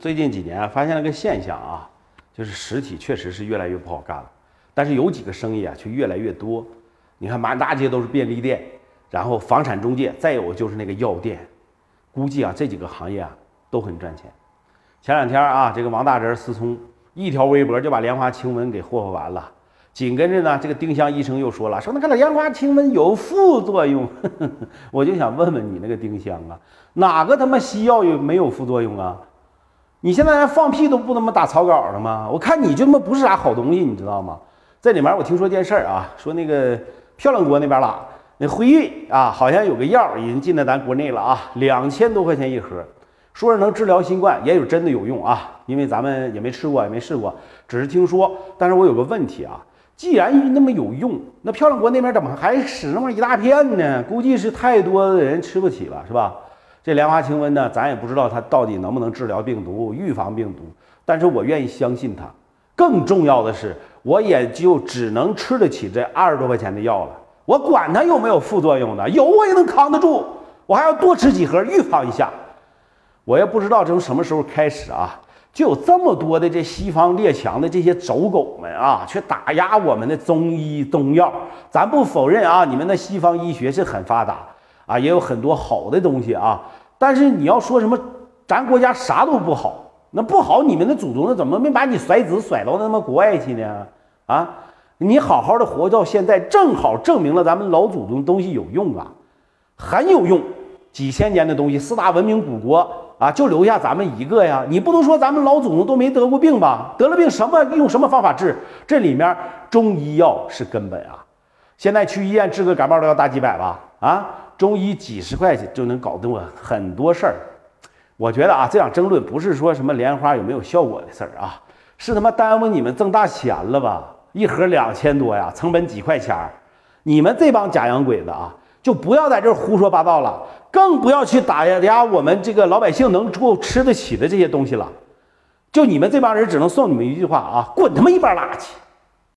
最近几年啊，发现了个现象啊，就是实体确实是越来越不好干了，但是有几个生意啊却越来越多。你看满大街都是便利店，然后房产中介，再有就是那个药店，估计啊这几个行业啊都很赚钱。前两天啊，这个王大侄思聪一条微博就把莲花清瘟给霍霍完了。紧跟着呢，这个丁香医生又说了，说那个莲花清瘟有副作用。我就想问问你那个丁香啊，哪个他妈西药有没有副作用啊？你现在连放屁都不那么打草稿了吗？我看你就他妈不是啥好东西，你知道吗？这里面我听说件事儿啊，说那个漂亮国那边了，那辉瑞啊，好像有个药已经进到咱国内了啊，两千多块钱一盒，说是能治疗新冠，也有真的有用啊。因为咱们也没吃过，也没试过，只是听说。但是我有个问题啊，既然那么有用，那漂亮国那边怎么还使那么一大片呢？估计是太多的人吃不起了，是吧？这莲花清瘟呢，咱也不知道它到底能不能治疗病毒、预防病毒，但是我愿意相信它。更重要的是，我也就只能吃得起这二十多块钱的药了。我管它有没有副作用呢？有我也能扛得住，我还要多吃几盒预防一下。我也不知道从什么时候开始啊，就有这么多的这西方列强的这些走狗们啊，去打压我们的中医中药。咱不否认啊，你们的西方医学是很发达啊，也有很多好的东西啊。但是你要说什么，咱国家啥都不好，那不好，你们的祖宗那怎么没把你甩子甩到他妈国外去呢？啊，你好好的活到现在，正好证明了咱们老祖宗东西有用啊，很有用。几千年的东西，四大文明古国啊，就留下咱们一个呀。你不能说咱们老祖宗都没得过病吧？得了病什么用什么方法治？这里面中医药是根本啊。现在去医院治个感冒都要大几百吧？啊？中医几十块钱就能搞定很多事儿，我觉得啊，这场争论不是说什么莲花有没有效果的事儿啊，是他妈耽误你们挣大钱了吧？一盒两千多呀，成本几块钱儿，你们这帮假洋鬼子啊，就不要在这胡说八道了，更不要去打压我们这个老百姓能够吃得起的这些东西了。就你们这帮人，只能送你们一句话啊，滚他妈一边垃圾！